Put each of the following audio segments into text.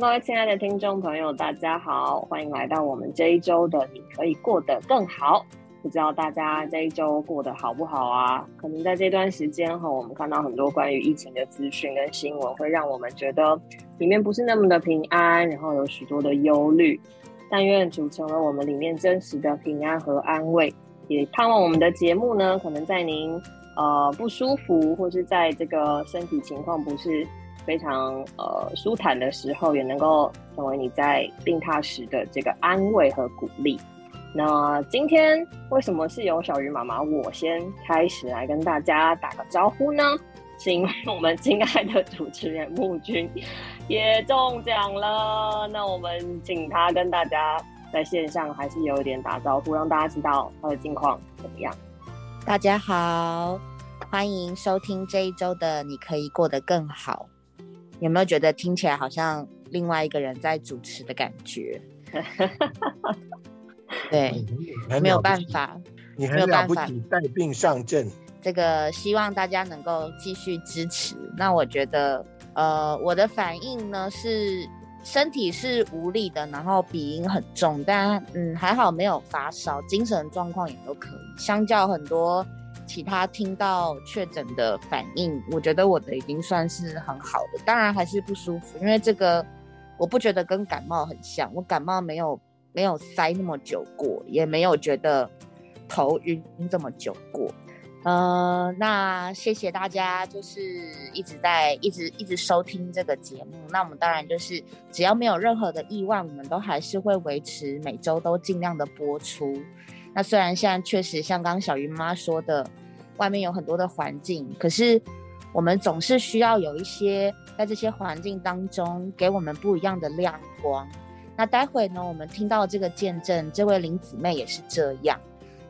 各位亲爱的听众朋友，大家好，欢迎来到我们这一周的你可以过得更好。不知道大家这一周过得好不好啊？可能在这段时间哈，我们看到很多关于疫情的资讯跟新闻，会让我们觉得里面不是那么的平安，然后有许多的忧虑。但愿组成了我们里面真实的平安和安慰，也盼望我们的节目呢，可能在您呃不舒服，或是在这个身体情况不是非常呃舒坦的时候，也能够成为你在病榻时的这个安慰和鼓励。那今天为什么是由小鱼妈妈我先开始来跟大家打个招呼呢？是因为我们亲爱的主持人木君也中奖了。那我们请他跟大家在线上还是有一点打招呼，让大家知道他的近况怎么样。大家好，欢迎收听这一周的你可以过得更好。有没有觉得听起来好像另外一个人在主持的感觉？对，没有办法，你很了不起，带病上阵。这个希望大家能够继续支持。那我觉得，呃，我的反应呢是身体是无力的，然后鼻音很重，但嗯还好没有发烧，精神状况也都可以。相较很多其他听到确诊的反应，我觉得我的已经算是很好的。当然还是不舒服，因为这个我不觉得跟感冒很像，我感冒没有。没有塞那么久过，也没有觉得头晕这么久过。呃，那谢谢大家，就是一直在一直一直收听这个节目。那我们当然就是只要没有任何的意外，我们都还是会维持每周都尽量的播出。那虽然现在确实像刚刚小云妈说的，外面有很多的环境，可是我们总是需要有一些在这些环境当中给我们不一样的亮光。那待会呢，我们听到这个见证，这位林姊妹也是这样。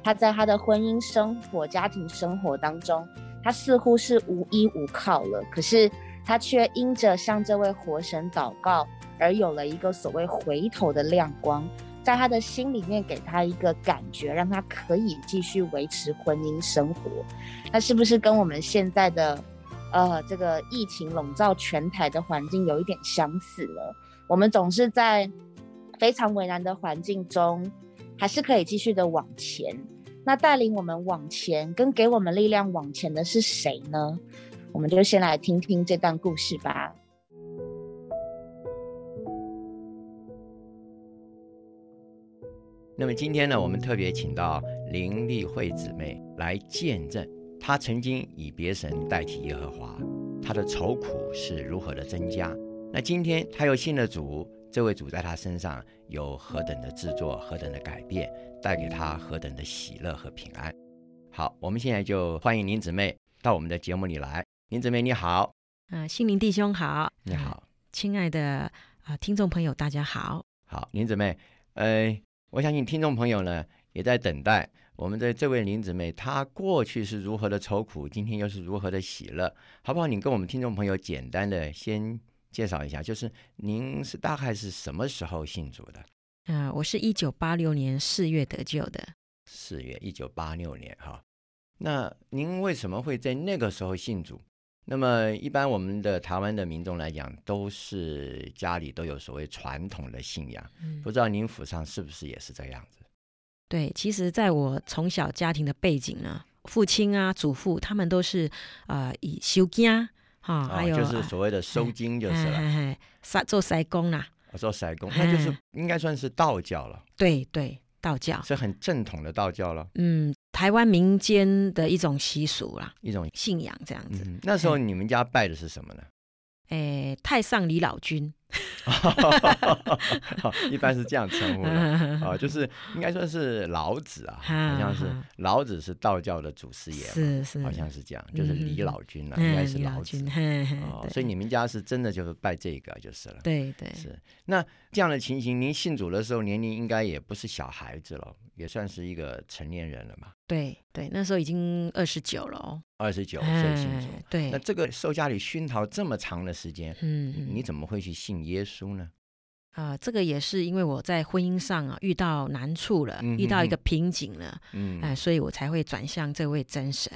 她在她的婚姻生活、家庭生活当中，她似乎是无依无靠了。可是她却因着向这位活神祷告，而有了一个所谓回头的亮光，在他的心里面给他一个感觉，让他可以继续维持婚姻生活。那是不是跟我们现在的呃这个疫情笼罩全台的环境有一点相似了？我们总是在。非常为难的环境中，还是可以继续的往前。那带领我们往前，跟给我们力量往前的是谁呢？我们就先来听听这段故事吧。那么今天呢，我们特别请到林丽慧姊妹来见证，她曾经以别神代替耶和华，她的愁苦是如何的增加。那今天她又信了主。这位主在她身上有何等的制作，何等的改变，带给她何等的喜乐和平安。好，我们现在就欢迎林姊妹到我们的节目里来。林姊妹你好，啊，心灵弟兄好，你好，亲爱的啊听众朋友大家好。好，林姊妹，呃，我相信听众朋友呢也在等待我们的这位林姊妹，她过去是如何的愁苦，今天又是如何的喜乐，好不好？你跟我们听众朋友简单的先。介绍一下，就是您是大概是什么时候信主的？嗯，我是一九八六年四月得救的。四月，一九八六年，哈。那您为什么会在那个时候信主？那么一般我们的台湾的民众来讲，都是家里都有所谓传统的信仰。嗯，不知道您府上是不是也是这样子？对，其实在我从小家庭的背景呢，父亲啊、祖父他们都是啊以修家。哈，还有就是所谓的收金就是了，塞做塞工啦，做塞工，那就是应该算是道教了。对对，道教是很正统的道教了。嗯，台湾民间的一种习俗啦，一种信仰这样子。那时候你们家拜的是什么呢？诶，太上李老君。一般是这样称呼的。啊，就是应该说是老子啊，好像是老子是道教的祖师爷，是是，好像是这样，就是李老君啊，应该是老子。哦，所以你们家是真的就是拜这个就是了，对对。是。那这样的情形，您信主的时候年龄应该也不是小孩子了，也算是一个成年人了嘛？对对，那时候已经二十九了哦，二十九岁信主，对。那这个受家里熏陶这么长的时间，嗯，你怎么会去信耶稣？呢？啊，这个也是因为我在婚姻上啊遇到难处了，遇到一个瓶颈了，嗯，哎，所以我才会转向这位真神。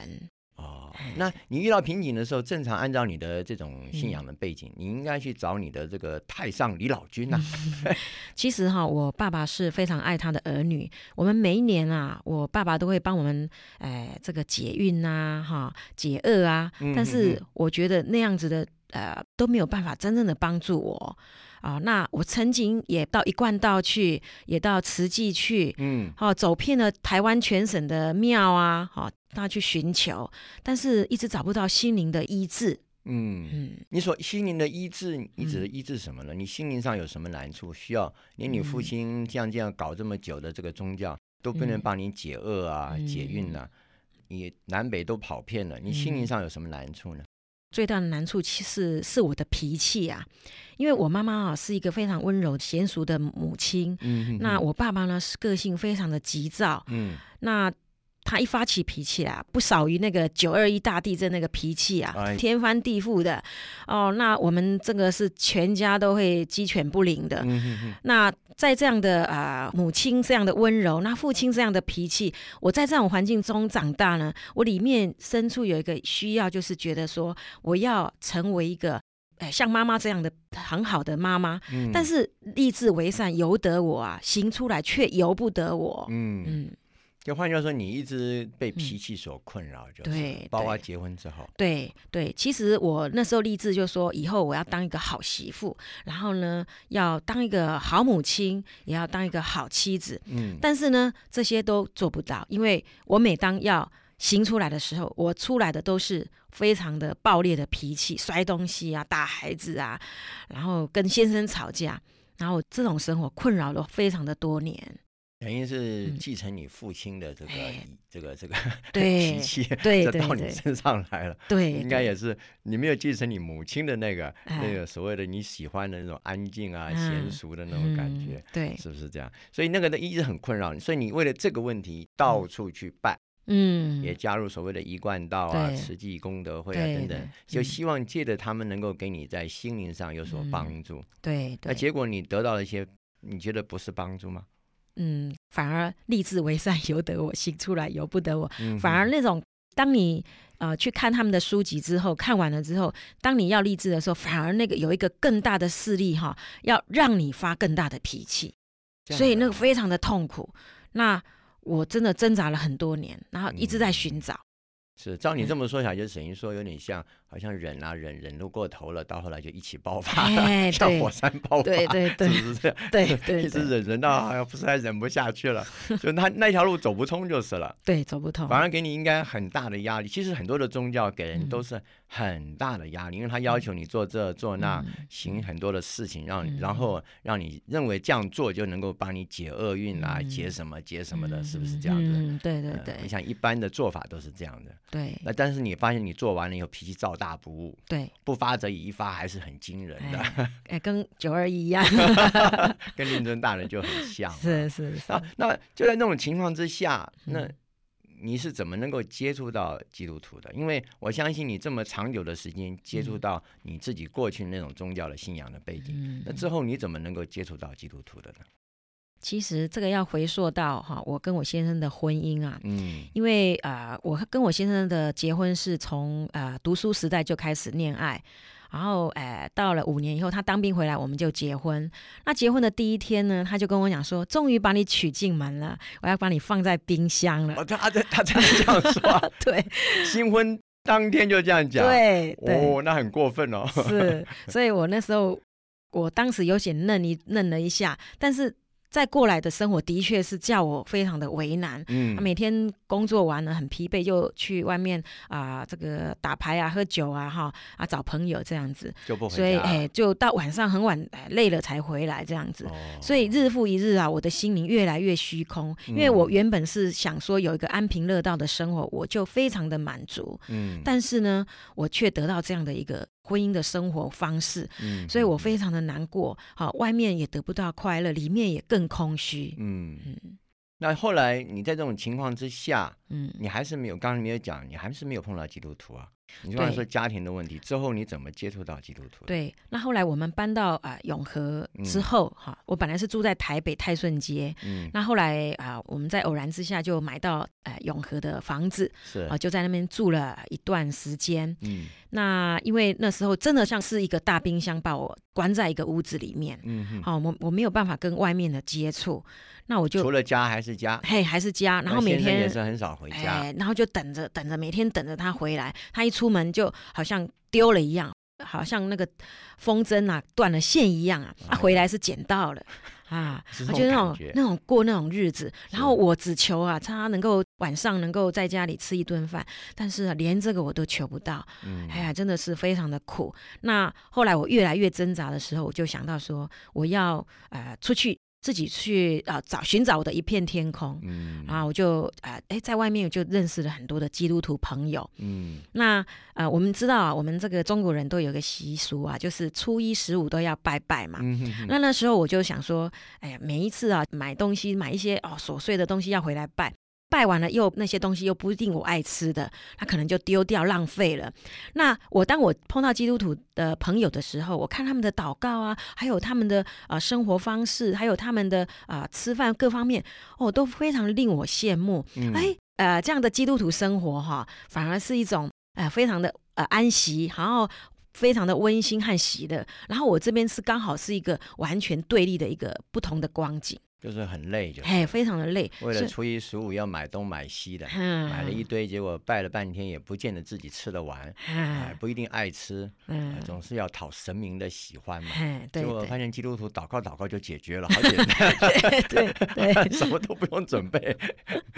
哦，那你遇到瓶颈的时候，正常按照你的这种信仰的背景，你应该去找你的这个太上李老君呐。其实哈，我爸爸是非常爱他的儿女。我们每一年啊，我爸爸都会帮我们，哎，这个解运呐，哈，解厄啊。但是我觉得那样子的，呃，都没有办法真正的帮助我啊。那我曾经也到一贯道去，也到慈济去，嗯，好，走遍了台湾全省的庙啊，好，他去寻求，但是一直找不到心灵的医治。嗯嗯，你所心灵的医治，你指的医治什么呢？你心灵上有什么难处？需要连你父亲这样这样搞这么久的这个宗教都不能帮你解厄啊、解运啊？你南北都跑遍了，你心灵上有什么难处呢？最大的难处其实是我的脾气啊，因为我妈妈啊是一个非常温柔娴熟的母亲，嗯，那我爸爸呢是个性非常的急躁，嗯，那。他一发起脾气啊，不少于那个九二一大地震那个脾气啊，天翻地覆的哦。那我们这个是全家都会鸡犬不宁的。那在这样的啊，母亲这样的温柔，那父亲这样的脾气，我在这种环境中长大呢，我里面深处有一个需要，就是觉得说我要成为一个哎像妈妈这样的很好的妈妈。但是立志为善由得我啊，行出来却由不得我。嗯嗯。就换句话说，你一直被脾气所困扰，就对，包括结婚之后，对对。其实我那时候立志就说，以后我要当一个好媳妇，然后呢，要当一个好母亲，也要当一个好妻子。嗯，但是呢，这些都做不到，因为我每当要行出来的时候，我出来的都是非常的暴烈的脾气，摔东西啊，打孩子啊，然后跟先生吵架，然后这种生活困扰了非常的多年。等于是继承你父亲的这个这个这个 脾气，对到你身上来了。对，应该也是你没有继承你母亲的那个那个所谓的你喜欢的那种安静啊、娴熟的那种感觉。对，是不是这样？所以那个一直很困扰你。所以你为了这个问题到处去拜，嗯，也加入所谓的一贯道啊、慈济功德会啊等等，就希望借着他们能够给你在心灵上有所帮助。对，那结果你得到了一些，你觉得不是帮助吗？嗯，反而立志为善，由得我行出来，由不得我。反而那种，当你呃去看他们的书籍之后，看完了之后，当你要立志的时候，反而那个有一个更大的势力哈，要让你发更大的脾气，所以那个非常的痛苦。那我真的挣扎了很多年，然后一直在寻找。是，照你这么说起来，就等于说有点像，好像忍啊忍，忍都过头了，到后来就一起爆发了，像火山爆发，对对对，是不是 这样？对 对，一直忍忍到好像不是还忍不下去了，就那那条路走不通就是了。对，走不通，反而给你应该很大的压力。其实很多的宗教给人都是很大的压力，因为他要求你做这做那，行很多的事情，让然后让你认为这样做就能够帮你解厄运啊，解什么解什么的，是不是这样子？嗯，对对对，你像一般的做法都是这样的。对，那但是你发现你做完了以后脾气照大不误，对，不发则已，一发还是很惊人的，哎，跟九二一一样，跟令尊大人就很像，是是是啊。那就在那种情况之下，那你是怎么能够接触到基督徒的？因为我相信你这么长久的时间接触到你自己过去那种宗教的信仰的背景，那之后你怎么能够接触到基督徒的呢？其实这个要回溯到哈，我跟我先生的婚姻啊，嗯，因为啊，我跟我先生的结婚是从呃读书时代就开始恋爱，然后哎到了五年以后，他当兵回来，我们就结婚。那结婚的第一天呢，他就跟我讲说，终于把你娶进门了，我要把你放在冰箱了。他他他真的这样说？对，新婚当天就这样讲？对，哦，那很过分哦。是，所以我那时候，我当时有点愣一愣了一下，但是。再过来的生活的确是叫我非常的为难，嗯，每天工作完了很疲惫，就去外面啊，这个打牌啊、喝酒啊，哈啊找朋友这样子，就不所以哎，就到晚上很晚，累了才回来这样子，所以日复一日啊，我的心灵越来越虚空，因为我原本是想说有一个安贫乐道的生活，我就非常的满足，嗯，但是呢，我却得到这样的一个。婚姻的生活方式，嗯，所以我非常的难过。好，外面也得不到快乐，里面也更空虚。嗯嗯。那后来你在这种情况之下，嗯，你还是没有，刚才没有讲，你还是没有碰到基督徒啊？你刚才说家庭的问题之后，你怎么接触到基督徒？对，那后来我们搬到啊永和之后，哈，我本来是住在台北泰顺街，嗯，那后来啊，我们在偶然之下就买到呃永和的房子，是啊，就在那边住了一段时间，嗯，那因为那时候真的像是一个大冰箱把我关在一个屋子里面，嗯，好，我我没有办法跟外面的接触。那我就除了家还是家，嘿，还是家。然后每天也是很少回家，然后就等着等着，每天等着他回来。他一出门就好像丢了一样，好像那个风筝啊断了线一样啊。啊回来是捡到了啊，就那种那种过那种日子。然后我只求啊，他能够晚上能够在家里吃一顿饭，但是连这个我都求不到。哎呀，真的是非常的苦。那后来我越来越挣扎的时候，我就想到说，我要呃出去。自己去啊找寻找我的一片天空，嗯，然后我就啊哎在外面就认识了很多的基督徒朋友，嗯，那呃我们知道啊，我们这个中国人都有个习俗啊，就是初一十五都要拜拜嘛，嗯那那时候我就想说，哎呀每一次啊买东西买一些哦琐碎的东西要回来拜。拜完了，又那些东西又不一定我爱吃的，他可能就丢掉浪费了。那我当我碰到基督徒的朋友的时候，我看他们的祷告啊，还有他们的啊生活方式，还有他们的啊吃饭各方面，哦，都非常令我羡慕。哎，呃，这样的基督徒生活哈，反而是一种呃非常的呃安息，然后非常的温馨和喜乐。然后我这边是刚好是一个完全对立的一个不同的光景。就是很累，就哎，非常的累。为了初一十五要买东买西的，买了一堆，结果拜了半天也不见得自己吃得完，哎，不一定爱吃，嗯，总是要讨神明的喜欢嘛。结果发现基督徒祷告祷告就解决了，好 简单，对对，什么都不用准备。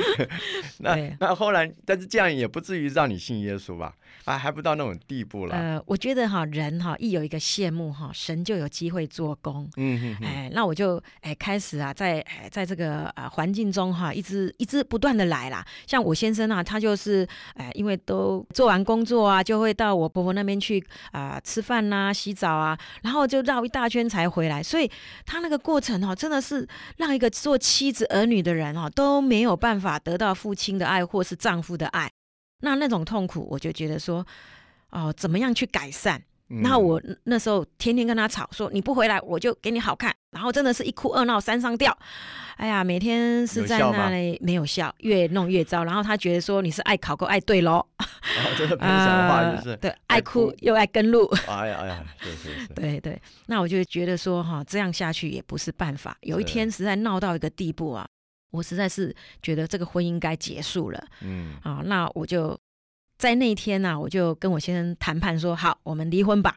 那那后来，但是这样也不至于让你信耶稣吧？啊，还不到那种地步了。呃，我觉得哈，人哈一有一个羡慕哈，神就有机会做工。嗯嗯，哎，那我就哎开始啊在。哎在这个呃环境中哈，一直一直不断的来啦。像我先生啊，他就是哎，因为都做完工作啊，就会到我婆婆那边去啊吃饭呐、洗澡啊，然后就绕一大圈才回来。所以他那个过程哈，真的是让一个做妻子儿女的人哈都没有办法得到父亲的爱或是丈夫的爱。那那种痛苦，我就觉得说哦，怎么样去改善？那我那时候天天跟他吵，说你不回来我就给你好看，然后真的是一哭二闹三上吊，哎呀，每天是在那里没有笑，越弄越糟。然后他觉得说你是爱考够爱对喽，真的偏向话就是对，爱哭又爱跟路。哎呀哎呀，是是是，对对。那我就觉得说哈，这样下去也不是办法。有一天实在闹到一个地步啊，我实在是觉得这个婚姻该结束了。嗯，啊，那我就。在那一天呢，我就跟我先生谈判说：“好，我们离婚吧。”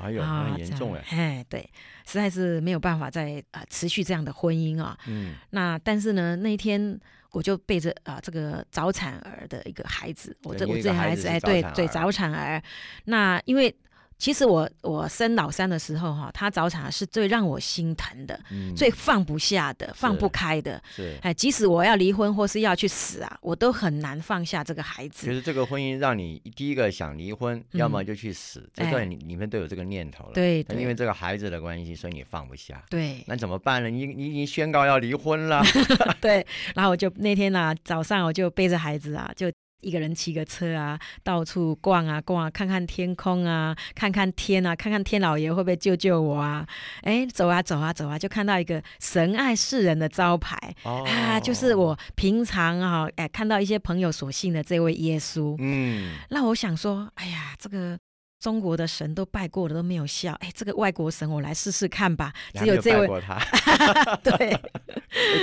哎呦，很严重哎！哎，对，实在是没有办法再呃持续这样的婚姻啊。嗯。那但是呢，那一天我就背着啊这个早产儿的一个孩子，我这我这孩子哎，对对，早产儿。那因为。其实我我生老三的时候哈，他早产是最让我心疼的，最放不下的，放不开的。是哎，即使我要离婚或是要去死啊，我都很难放下这个孩子。其实这个婚姻让你第一个想离婚，要么就去死，这段你你们都有这个念头了。对，因为这个孩子的关系，所以你放不下。对，那怎么办呢？你你已经宣告要离婚了。对，然后我就那天呢早上我就背着孩子啊就。一个人骑个车啊，到处逛啊逛啊，看看天空啊，看看天啊，看看天老爷会不会救救我啊？哎，走啊走啊走啊，就看到一个神爱世人的招牌啊，就是我平常啊，哎看到一些朋友所信的这位耶稣。嗯，那我想说，哎呀，这个。中国的神都拜过了都没有效，哎，这个外国神我来试试看吧。只有这位他，对，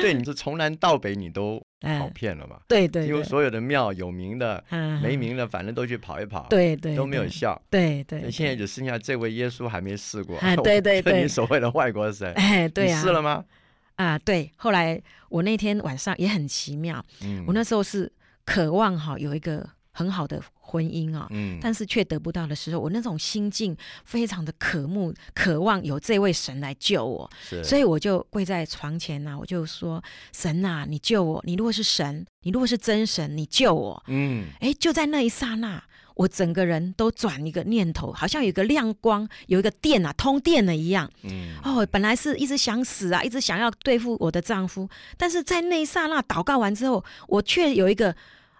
对，你是从南到北你都跑遍了嘛？对对，因为所有的庙有名的、没名的，反正都去跑一跑，对对，都没有效。对对，现在只剩下这位耶稣还没试过。对对对，你所谓的外国神，哎，对呀，试了吗？啊，对。后来我那天晚上也很奇妙，嗯，我那时候是渴望哈有一个。很好的婚姻啊，嗯，但是却得不到的时候，我那种心境非常的渴慕、渴望有这位神来救我，所以我就跪在床前呐，我就说：“神呐，你救我！你如果是神，你如果是真神，你救我！”嗯，哎，就在那一刹那，我整个人都转一个念头，好像有个亮光，有一个电啊，通电了一样。嗯，哦，本来是一直想死啊，一直想要对付我的丈夫，但是在那一刹那祷告完之后，我却有一个。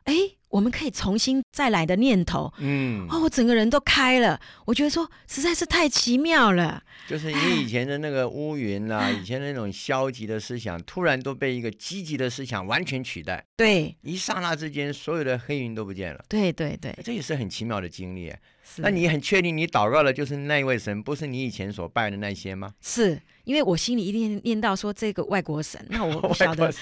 哎。我们可以重新再来的念头，嗯，哦，我整个人都开了，我觉得说实在是太奇妙了。就是你以前的那个乌云啦，以前那种消极的思想，突然都被一个积极的思想完全取代。对，一刹那之间，所有的黑云都不见了。对对对，这也是很奇妙的经历。那你很确定你祷告的就是那一位神，不是你以前所拜的那些吗？是因为我心里一定念到说这个外国神，那我不晓得。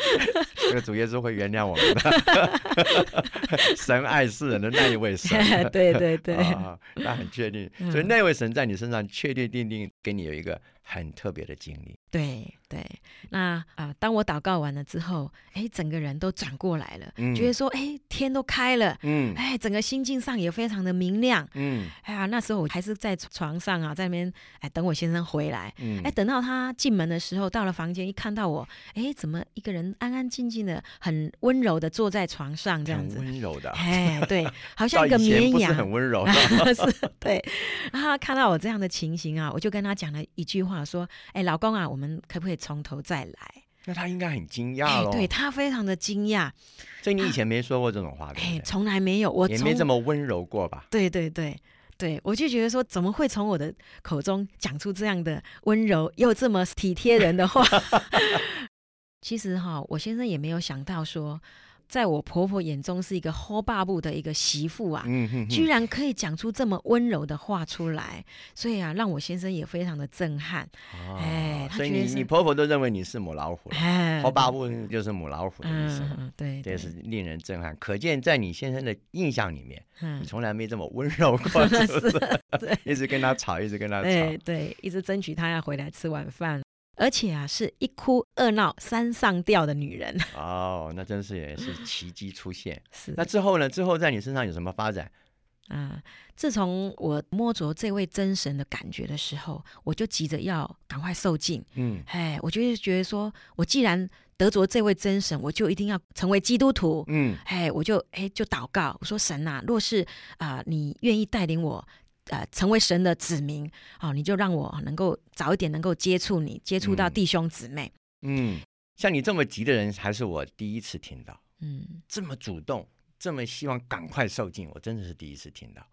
这个主耶稣会原谅我们的，神爱世人的那一位神。对对对，那很确定，所以那位神在你身上确确定定给你有一个很特别的经历。对对，那啊，当我祷告完了之后，哎，整个人都转过来了，觉得说，哎，天都开了，嗯，哎，整个心境上也非常的明亮，嗯，哎呀，那时候我还是在床上啊，在那边哎等我先生回来，嗯，哎，等到他进门的时候，到了房间一看到我，哎，怎么一个人安安静静的，很温柔的坐在床上这样子，温柔的，哎，对，好像一个绵羊，很温柔 是，对，然后看到我这样的情形啊，我就跟他讲了一句话，说，哎，老公啊，我。我们可不可以从头再来？那他应该很惊讶喽。对他非常的惊讶，所以你以前没说过这种话，哎，从来没有，我也没这么温柔过吧？对对对对，我就觉得说，怎么会从我的口中讲出这样的温柔又这么体贴人的话？其实哈，我先生也没有想到说。在我婆婆眼中是一个好爸布的一个媳妇啊，嗯哼居然可以讲出这么温柔的话出来，所以啊，让我先生也非常的震撼。哎，所以你你婆婆都认为你是母老虎，好爸布就是母老虎的意思。对，这是令人震撼。可见在你先生的印象里面，你从来没这么温柔过，是不是？对，一直跟他吵，一直跟他吵，对，一直争取他要回来吃晚饭。而且啊，是一哭二闹三上吊的女人 哦，那真是也是奇迹出现。是那之后呢？之后在你身上有什么发展？啊，自从我摸着这位真神的感觉的时候，我就急着要赶快受尽。嗯，哎，我就是觉得说，我既然得着这位真神，我就一定要成为基督徒。嗯，哎，我就哎就祷告，我说神呐，若是啊，你愿意带领我。呃，成为神的子民，哦，你就让我能够早一点能够接触你，接触到弟兄姊妹。嗯，像你这么急的人，还是我第一次听到。嗯，这么主动，这么希望赶快受尽，我真的是第一次听到。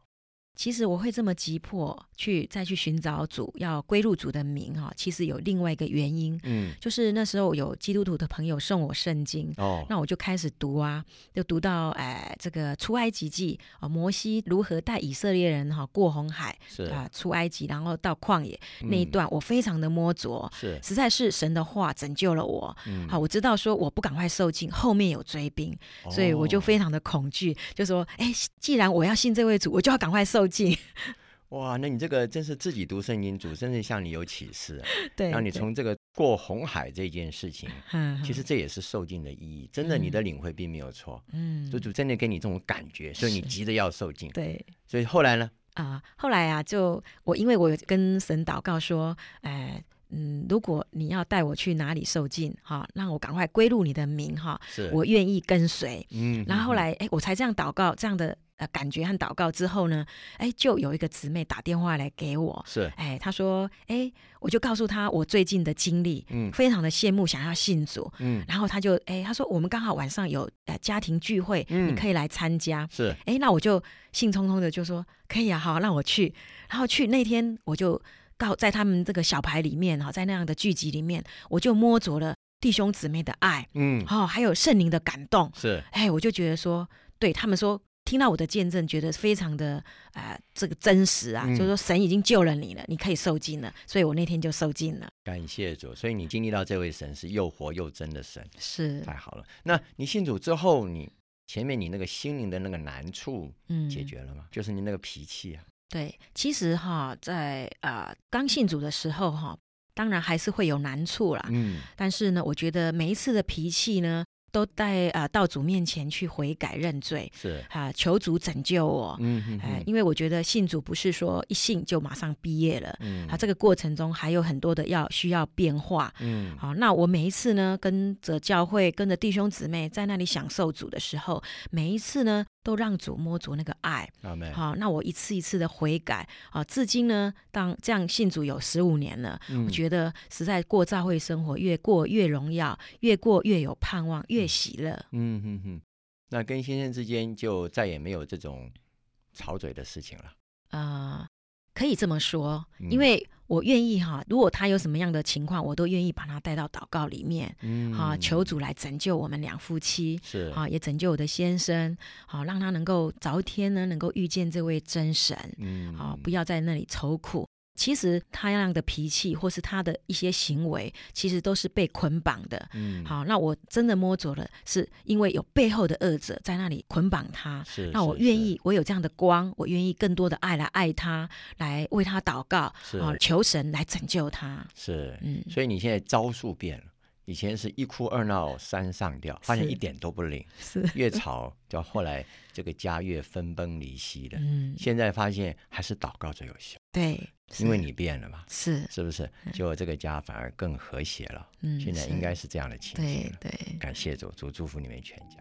其实我会这么急迫去再去寻找主，要归入主的名哈。其实有另外一个原因，嗯，就是那时候有基督徒的朋友送我圣经，哦，那我就开始读啊，就读到哎这个出埃及记啊，摩西如何带以色列人哈过红海，是啊出埃及，然后到旷野那一段，我非常的摸着，是实在是神的话拯救了我。好，我知道说我不赶快受尽，后面有追兵，所以我就非常的恐惧，就说哎，既然我要信这位主，我就要赶快受。哇，那你这个真是自己读圣经，主真是向你有启示，对，让你从这个过红海这件事情，嗯其实这也是受尽的意义。真的，你的领会并没有错，嗯，主真的给你这种感觉，所以你急着要受尽，对。所以后来呢？啊，后来啊，就我因为我跟神祷告说，哎，嗯，如果你要带我去哪里受尽，哈，让我赶快归入你的名，哈，是我愿意跟随，嗯。然后后来，哎，我才这样祷告，这样的。呃，感觉和祷告之后呢，哎，就有一个姊妹打电话来给我，是，哎，她说，哎，我就告诉她我最近的经历，嗯，非常的羡慕，想要信主，嗯，然后她就，哎，她说我们刚好晚上有呃家庭聚会，嗯，你可以来参加，是，哎，那我就兴冲冲的就说可以啊，好，让我去，然后去那天我就告在他们这个小牌里面哈，在那样的聚集里面，我就摸着了弟兄姊妹的爱，嗯，哦，还有圣灵的感动，是，哎，我就觉得说，对他们说。听到我的见证，觉得非常的啊，这个真实啊，就是说神已经救了你了，你可以受尽了，所以我那天就受尽了。感谢主，所以你经历到这位神是又活又真的神，是太好了。那你信主之后，你前面你那个心灵的那个难处，嗯，解决了吗？就是你那个脾气啊。对，其实哈，在啊刚信主的时候哈，当然还是会有难处啦。嗯，但是呢，我觉得每一次的脾气呢。都带啊到主面前去悔改认罪，是。啊求主拯救我，嗯。哎，因为我觉得信主不是说一信就马上毕业了，嗯，啊这个过程中还有很多的要需要变化，嗯，好，那我每一次呢跟着教会跟着弟兄姊妹在那里享受主的时候，每一次呢。都让主摸足那个爱，好，那我一次一次的悔改，啊，至今呢，当这样信主有十五年了，我觉得实在过教会生活越过越荣耀，越过越有盼望，越喜乐。嗯哼哼，那跟先生之间就再也没有这种吵嘴的事情了。啊，可以这么说，因为。我愿意哈，如果他有什么样的情况，我都愿意把他带到祷告里面，嗯，哈，求主来拯救我们两夫妻，是啊，也拯救我的先生，好，让他能够早一天呢，能够遇见这位真神，嗯，好，不要在那里愁苦。其实他那样的脾气，或是他的一些行为，其实都是被捆绑的。嗯，好，那我真的摸着了，是因为有背后的恶者在那里捆绑他。是，那我愿意，我有这样的光，我愿意更多的爱来爱他，来为他祷告，啊，求神来拯救他。是，嗯，所以你现在招数变了。以前是一哭二闹三上吊，发现一点都不灵，是越吵，就后来这个家越分崩离析的。嗯，现在发现还是祷告最有效。对，因为你变了嘛，是是不是？就这个家反而更和谐了。嗯，现在应该是这样的情形。对对，感谢主，主祝福你们全家。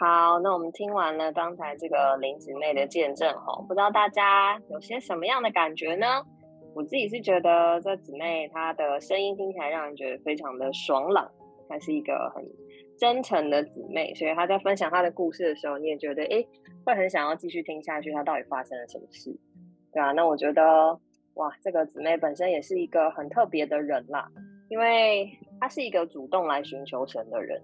好，那我们听完了刚才这个林姊妹的见证吼，不知道大家有些什么样的感觉呢？我自己是觉得这姊妹她的声音听起来让人觉得非常的爽朗，她是一个很真诚的姊妹，所以她在分享她的故事的时候，你也觉得哎，会很想要继续听下去，她到底发生了什么事，对啊，那我觉得哇，这个姊妹本身也是一个很特别的人啦，因为她是一个主动来寻求神的人。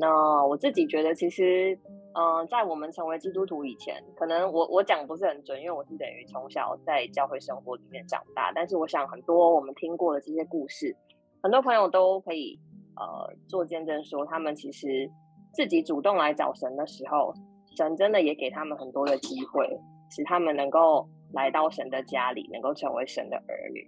那我自己觉得，其实，嗯，在我们成为基督徒以前，可能我我讲不是很准，因为我是等于从小在教会生活里面长大。但是我想，很多我们听过的这些故事，很多朋友都可以呃做见证，说他们其实自己主动来找神的时候，神真的也给他们很多的机会，使他们能够来到神的家里，能够成为神的儿女。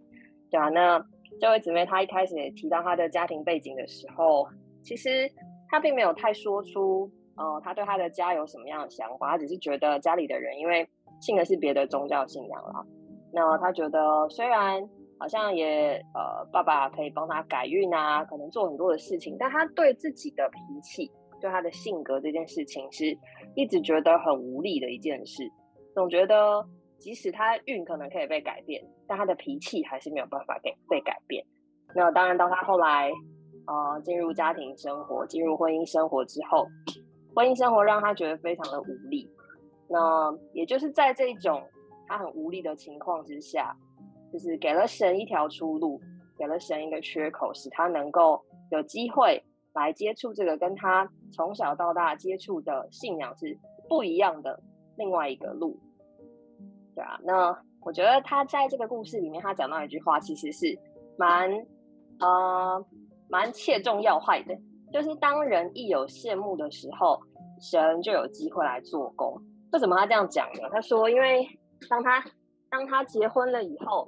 对啊，那这位姊妹她一开始提到她的家庭背景的时候，其实。他并没有太说出，呃，他对他的家有什么样的想法，他只是觉得家里的人因为信的是别的宗教信仰啦，那他觉得虽然好像也，呃，爸爸可以帮他改运啊，可能做很多的事情，但他对自己的脾气，对他的性格这件事情，是一直觉得很无力的一件事，总觉得即使他运可能可以被改变，但他的脾气还是没有办法给被改变。那当然，到他后来。呃，进入家庭生活，进入婚姻生活之后，婚姻生活让他觉得非常的无力。那也就是在这种他很无力的情况之下，就是给了神一条出路，给了神一个缺口，使他能够有机会来接触这个跟他从小到大接触的信仰是不一样的另外一个路。对啊，那我觉得他在这个故事里面，他讲到一句话，其实是蛮呃。蛮切中要害的，就是当人一有羡慕的时候，神就有机会来做工。为什么他这样讲呢？他说，因为当他当他结婚了以后，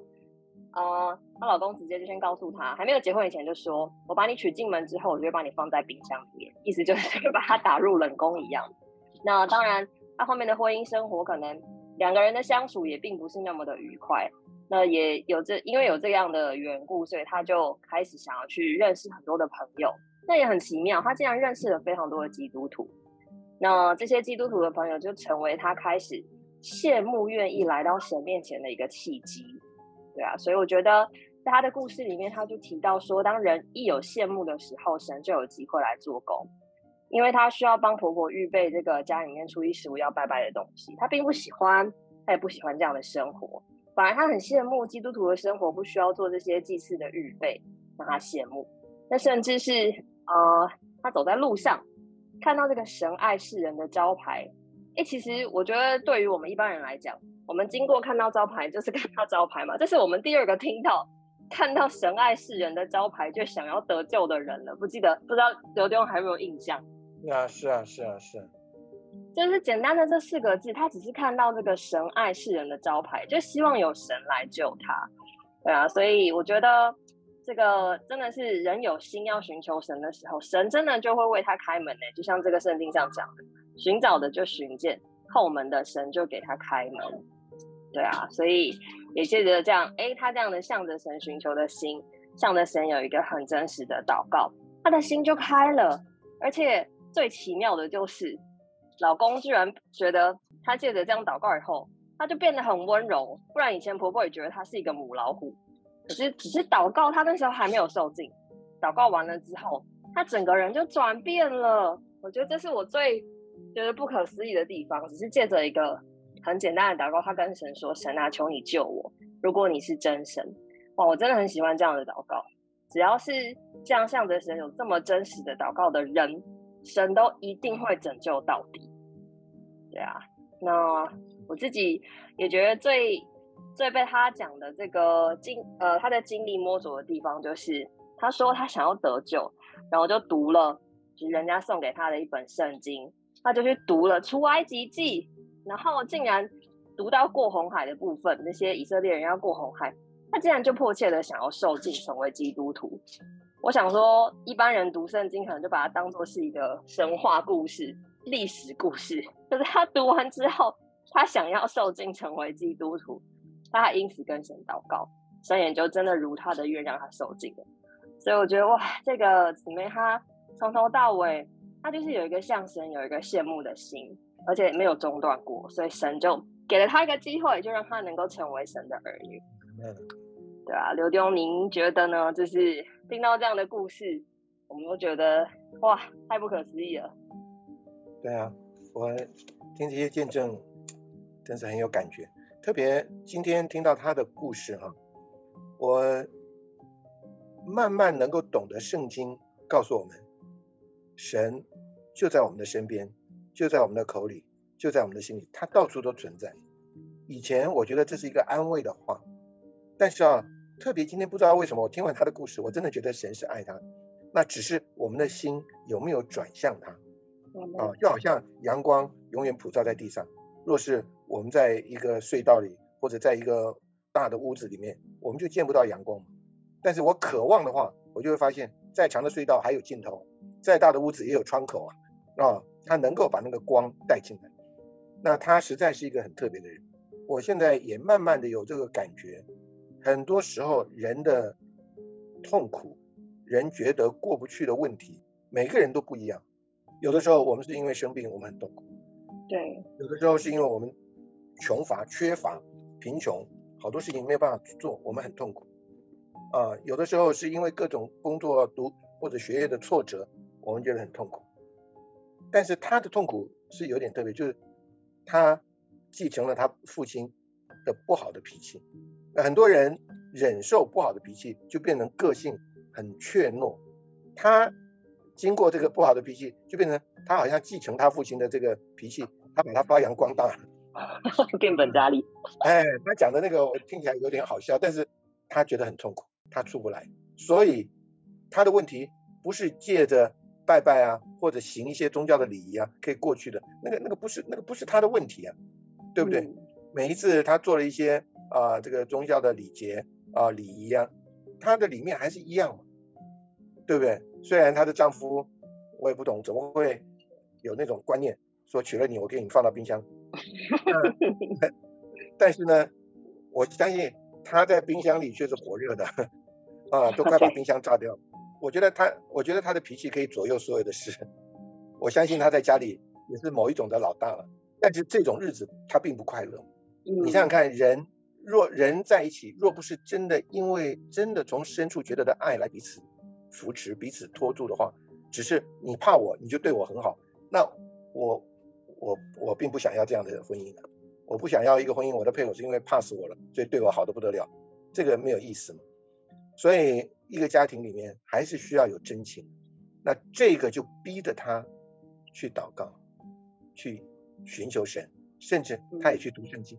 呃，她老公直接就先告诉她，还没有结婚以前就说，我把你娶进门之后，我就会把你放在冰箱里面，意思就是 把他打入冷宫一样。那当然，他后面的婚姻生活可能两个人的相处也并不是那么的愉快。那也有这，因为有这样的缘故，所以他就开始想要去认识很多的朋友。那也很奇妙，他竟然认识了非常多的基督徒。那这些基督徒的朋友就成为他开始羡慕、愿意来到神面前的一个契机。对啊，所以我觉得在他的故事里面，他就提到说，当人一有羡慕的时候，神就有机会来做工，因为他需要帮婆婆预备这个家里面初一十五要拜拜的东西。他并不喜欢，他也不喜欢这样的生活。反而他很羡慕基督徒的生活，不需要做这些祭祀的预备，让他羡慕。那甚至是呃，他走在路上，看到这个神爱世人的招牌，哎，其实我觉得对于我们一般人来讲，我们经过看到招牌就是看到招牌嘛，这是我们第二个听到看到神爱世人的招牌就想要得救的人了。不记得，不知道刘丢还有没有印象？是啊，是啊，是啊，是。就是简单的这四个字，他只是看到这个神爱世人的招牌，就希望有神来救他，对啊，所以我觉得这个真的是人有心要寻求神的时候，神真的就会为他开门呢。就像这个圣经上讲的，寻找的就寻见，后门的神就给他开门，对啊，所以也借着这样，哎，他这样的向着神寻求的心，向着神有一个很真实的祷告，他的心就开了，而且最奇妙的就是。老公居然觉得他借着这样祷告以后，他就变得很温柔。不然以前婆婆也觉得他是一个母老虎。可是只是祷告，他那时候还没有受尽。祷告完了之后，他整个人就转变了。我觉得这是我最觉得不可思议的地方。只是借着一个很简单的祷告，他跟神说：“神啊，求你救我！如果你是真神，哇，我真的很喜欢这样的祷告。只要是这样向着神有这么真实的祷告的人，神都一定会拯救到底。”对啊，那我自己也觉得最。最被他讲的这个经，呃，他的经历摸索的地方，就是他说他想要得救，然后就读了，就是人家送给他的一本圣经，他就去读了出埃及记，然后竟然读到过红海的部分，那些以色列人要过红海，他竟然就迫切的想要受尽，成为基督徒。我想说，一般人读圣经可能就把它当做是一个神话故事、历史故事，可是他读完之后，他想要受尽，成为基督徒。他因此跟神祷告，神也就真的如他的愿让他受尽了。所以我觉得哇，这个姊妹她从头到尾，她就是有一个向神有一个羡慕的心，而且没有中断过。所以神就给了他一个机会，就让他能够成为神的儿女。嗯，对啊，刘丢，您觉得呢？就是听到这样的故事，我们都觉得哇，太不可思议了。对啊，我听这些见证，真是很有感觉。特别今天听到他的故事哈，我慢慢能够懂得圣经告诉我们，神就在我们的身边，就在我们的口里，就在我们的心里，他到处都存在。以前我觉得这是一个安慰的话，但是啊，特别今天不知道为什么，我听完他的故事，我真的觉得神是爱他，那只是我们的心有没有转向他啊？就好像阳光永远普照在地上，若是。我们在一个隧道里，或者在一个大的屋子里面，我们就见不到阳光。但是我渴望的话，我就会发现，再长的隧道还有尽头，再大的屋子也有窗口啊啊！他能够把那个光带进来。那他实在是一个很特别的人。我现在也慢慢的有这个感觉。很多时候人的痛苦，人觉得过不去的问题，每个人都不一样。有的时候我们是因为生病，我们很痛苦。对。有的时候是因为我们。穷乏、缺乏、贫穷，好多事情没有办法去做，我们很痛苦。啊，有的时候是因为各种工作、读或者学业的挫折，我们觉得很痛苦。但是他的痛苦是有点特别，就是他继承了他父亲的不好的脾气。很多人忍受不好的脾气，就变成个性很怯懦。他经过这个不好的脾气，就变成他好像继承他父亲的这个脾气，他把它发扬光大。变本加厉。哎，他讲的那个我听起来有点好笑，但是他觉得很痛苦，他出不来，所以他的问题不是借着拜拜啊，或者行一些宗教的礼仪啊可以过去的，那个那个不是那个不是他的问题啊，对不对？每一次他做了一些啊这个宗教的礼节啊礼仪啊，她的里面还是一样嘛，对不对？虽然她的丈夫我也不懂怎么会有那种观念，说娶了你我给你放到冰箱。但是呢，我相信他在冰箱里却是火热的，啊，都快把冰箱炸掉。我觉得他，我觉得他的脾气可以左右所有的事。我相信他在家里也是某一种的老大了。但是这种日子他并不快乐。你想想看，人若人在一起，若不是真的因为真的从深处觉得的爱来彼此扶持、彼此托住的话，只是你怕我，你就对我很好，那我。我我并不想要这样的婚姻的，我不想要一个婚姻，我的配偶是因为怕死我了，所以对我好的不得了，这个没有意思嘛。所以一个家庭里面还是需要有真情，那这个就逼着他去祷告，去寻求神，甚至他也去读圣经。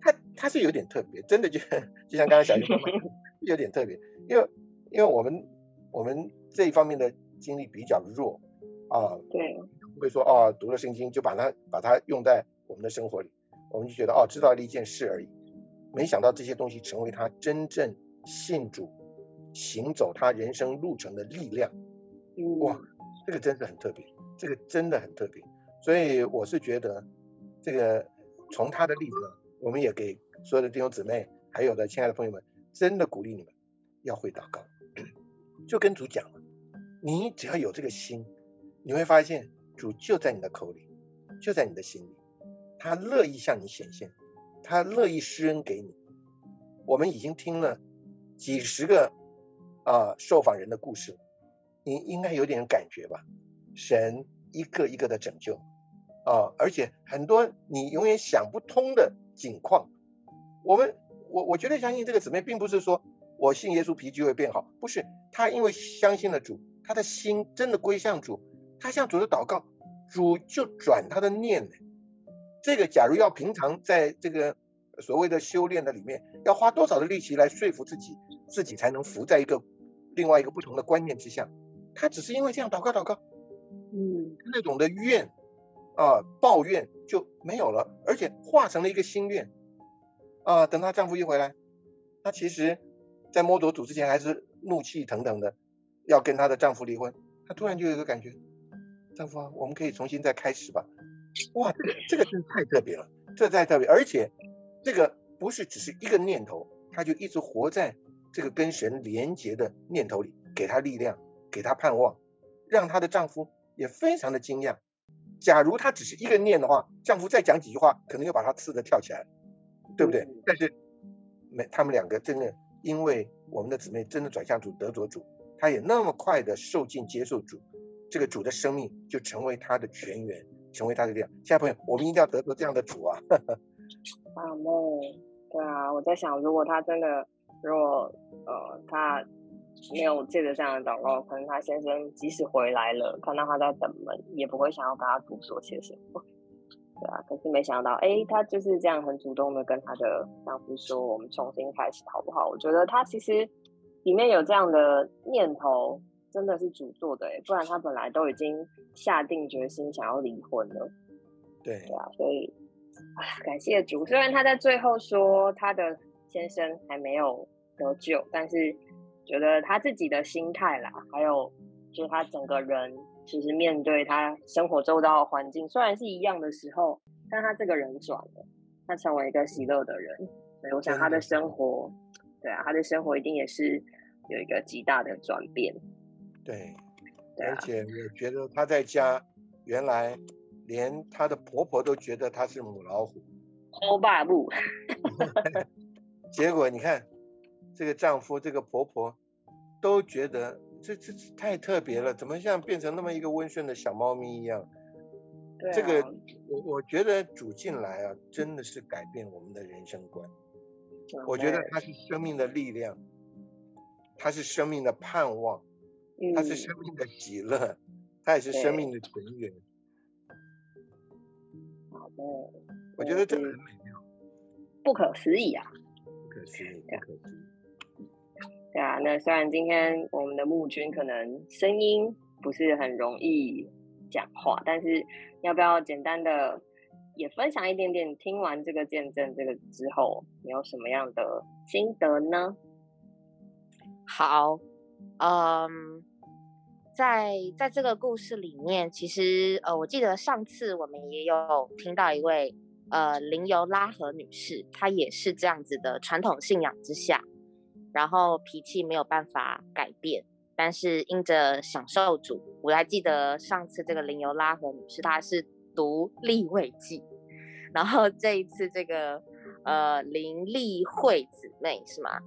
他他是有点特别，真的就 就像刚刚小玉说，有点特别，因为因为我们我们这一方面的经历比较弱啊。对。会说哦，读了圣经就把它把它用在我们的生活里，我们就觉得哦，知道了一件事而已，没想到这些东西成为他真正信主、行走他人生路程的力量。哇，这个真的很特别，这个真的很特别。所以我是觉得，这个从他的例子，我们也给所有的弟兄姊妹，还有的亲爱的朋友们，真的鼓励你们要会祷告，就跟主讲了，你只要有这个心，你会发现。主就在你的口里，就在你的心里，他乐意向你显现，他乐意施恩给你。我们已经听了几十个啊受访人的故事，你应该有点感觉吧？神一个一个的拯救啊，而且很多你永远想不通的境况，我们我我绝对相信这个姊妹，并不是说我信耶稣脾气会变好，不是，她因为相信了主，他的心真的归向主，他向主的祷告。主就转他的念呢，这个假如要平常在这个所谓的修炼的里面，要花多少的力气来说服自己，自己才能浮在一个另外一个不同的观念之下？他只是因为这样祷告祷告，嗯，那种的怨啊抱怨就没有了，而且化成了一个心愿啊。等她丈夫一回来，她其实，在摸夺主之前还是怒气腾腾的，要跟她的丈夫离婚。她突然就有一个感觉。丈夫啊，我们可以重新再开始吧。哇，这个这个真的太特别了，这太特别，而且这个不是只是一个念头，他就一直活在这个跟神连结的念头里，给他力量，给他盼望，让她的丈夫也非常的惊讶。假如他只是一个念的话，丈夫再讲几句话，可能又把他刺的跳起来，对不对？但是没，他们两个真的因为我们的姊妹真的转向主得着主，她也那么快的受尽接受主。这个主的生命就成为他的泉源，成为他的力量。亲爱朋友，我们一定要得到这样的主啊！阿妹，对啊，我在想，如果他真的，如果呃他没有借着这样的祷告，可能他先生即使回来了，看到他在等门，也不会想要跟他多说些什么。对啊，可是没想到，哎，他就是这样很主动的跟他的丈夫说：“我们重新开始好不好？”我觉得他其实里面有这样的念头。真的是主做的哎，不然他本来都已经下定决心想要离婚了。对，对啊，所以啊，感谢主。虽然他在最后说他的先生还没有得救，但是觉得他自己的心态啦，还有就是他整个人，其实面对他生活周遭的环境，虽然是一样的时候，但他这个人转了，他成为一个喜乐的人。所以我想他的生活，对啊，他的生活一定也是有一个极大的转变。对，而且我觉得他在家，原来连他的婆婆都觉得他是母老虎，欧巴布。结果你看，这个丈夫、这个婆婆都觉得这这太特别了，怎么像变成那么一个温顺的小猫咪一样？这个我我觉得主进来啊，真的是改变我们的人生观。我觉得它是生命的力量，它是生命的盼望。它是生命的喜乐，它也是生命的泉源。好的，我觉得这很美妙，不可思议啊！不可思议，不可思议。对啊，那虽然今天我们的木君可能声音不是很容易讲话，但是要不要简单的也分享一点点？听完这个见证这个之后，你有什么样的心得呢？好，嗯。在在这个故事里面，其实呃，我记得上次我们也有听到一位呃林尤拉和女士，她也是这样子的传统信仰之下，然后脾气没有办法改变，但是因着享受主，我还记得上次这个林尤拉和女士她是读立位记，然后这一次这个呃林立慧姊妹是吗？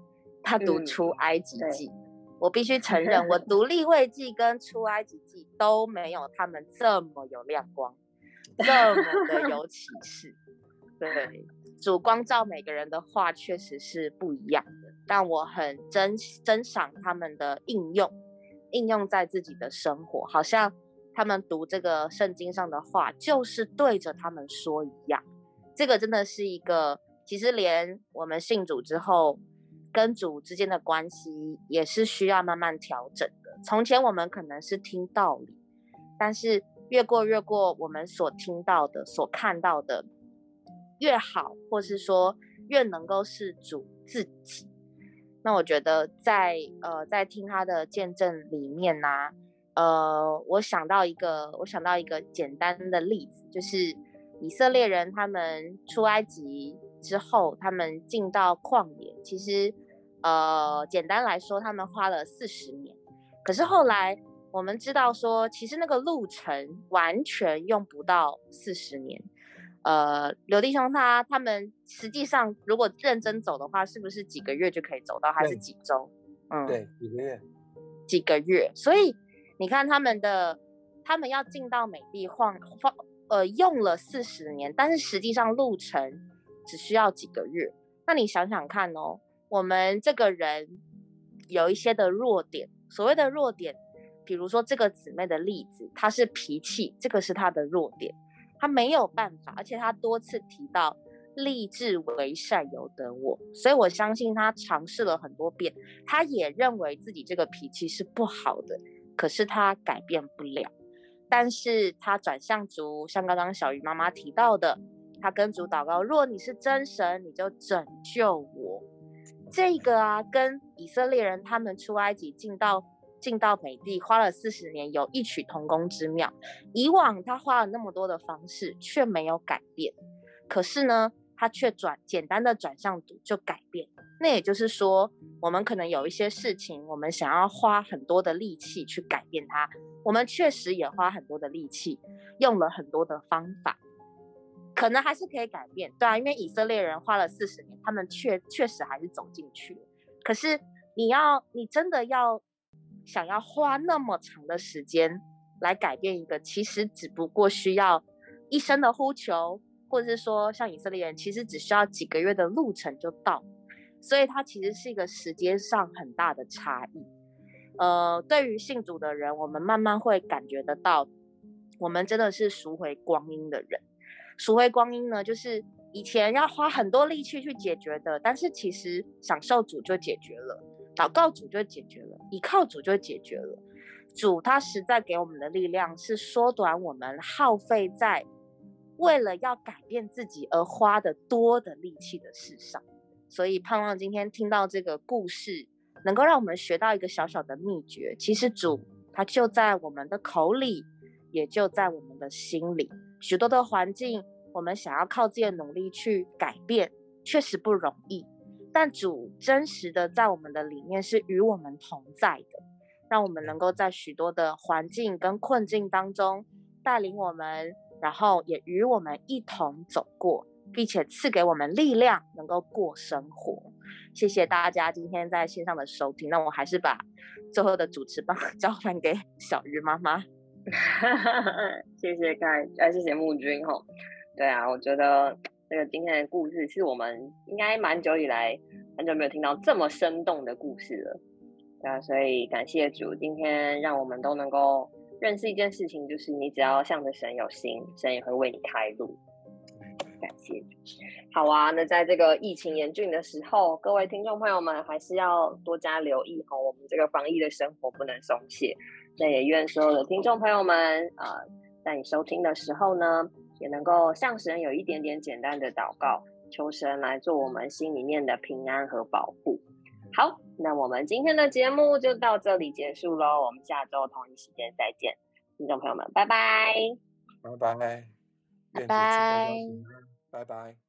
她读出埃及记。我必须承认，我读《立位记》跟《出埃及记》都没有他们这么有亮光，这么的 有启示。对，主光照每个人的话确实是不一样的，但我很珍珍赏他们的应用，应用在自己的生活，好像他们读这个圣经上的话，就是对着他们说一样。这个真的是一个，其实连我们信主之后。跟主之间的关系也是需要慢慢调整的。从前我们可能是听道理，但是越过越过我们所听到的、所看到的越好，或是说越能够是主自己。那我觉得在呃在听他的见证里面呢，呃，我想到一个，我想到一个简单的例子，就是以色列人他们出埃及之后，他们进到旷野，其实。呃，简单来说，他们花了四十年。可是后来，我们知道说，其实那个路程完全用不到四十年。呃，刘弟兄他他们实际上如果认真走的话，是不是几个月就可以走到，还是几周？嗯，对，几个月，几个月。所以你看他们的，他们要进到美地晃晃，呃，用了四十年，但是实际上路程只需要几个月。那你想想看哦，我们这个人有一些的弱点，所谓的弱点，比如说这个姊妹的例子，她是脾气，这个是她的弱点。他没有办法，而且他多次提到立志为善由得我，所以我相信他尝试了很多遍，他也认为自己这个脾气是不好的，可是他改变不了。但是他转向主，像刚刚小鱼妈妈提到的，他跟主祷告：若你是真神，你就拯救我。这个啊，跟以色列人他们出埃及进到。进到美地花了四十年，有异曲同工之妙。以往他花了那么多的方式，却没有改变。可是呢，他却转简单的转向赌就改变。那也就是说，我们可能有一些事情，我们想要花很多的力气去改变它。我们确实也花很多的力气，用了很多的方法，可能还是可以改变，对啊，因为以色列人花了四十年，他们确确实还是走进去了。可是你要，你真的要。想要花那么长的时间来改变一个，其实只不过需要一生的呼求，或者是说像以色列人，其实只需要几个月的路程就到。所以它其实是一个时间上很大的差异。呃，对于信主的人，我们慢慢会感觉得到，我们真的是赎回光阴的人。赎回光阴呢，就是以前要花很多力气去解决的，但是其实享受主就解决了。祷告主就解决了，依靠主就解决了。主他实在给我们的力量是缩短我们耗费在为了要改变自己而花的多的力气的事上。所以盼望今天听到这个故事，能够让我们学到一个小小的秘诀。其实主他就在我们的口里，也就在我们的心里。许多的环境，我们想要靠自己的努力去改变，确实不容易。但主真实的在我们的里面是与我们同在的，让我们能够在许多的环境跟困境当中带领我们，然后也与我们一同走过，并且赐给我们力量，能够过生活。谢谢大家今天在线上的收听。那我还是把最后的主持棒 交还给小鱼妈妈。谢谢盖，哎，谢谢木君吼。对啊，我觉得。这个今天的故事是我们应该蛮久以来很久没有听到这么生动的故事了，对啊，所以感谢主，今天让我们都能够认识一件事情，就是你只要向着神有心，神也会为你开路。感谢主。好啊，那在这个疫情严峻的时候，各位听众朋友们还是要多加留意哈，我们这个防疫的生活不能松懈。那也愿所有的听众朋友们啊，在你收听的时候呢。也能够向神有一点点简单的祷告，求神来做我们心里面的平安和保护。好，那我们今天的节目就到这里结束喽，我们下周同一时间再见，听众朋友们，拜拜，拜拜，拜拜，拜拜。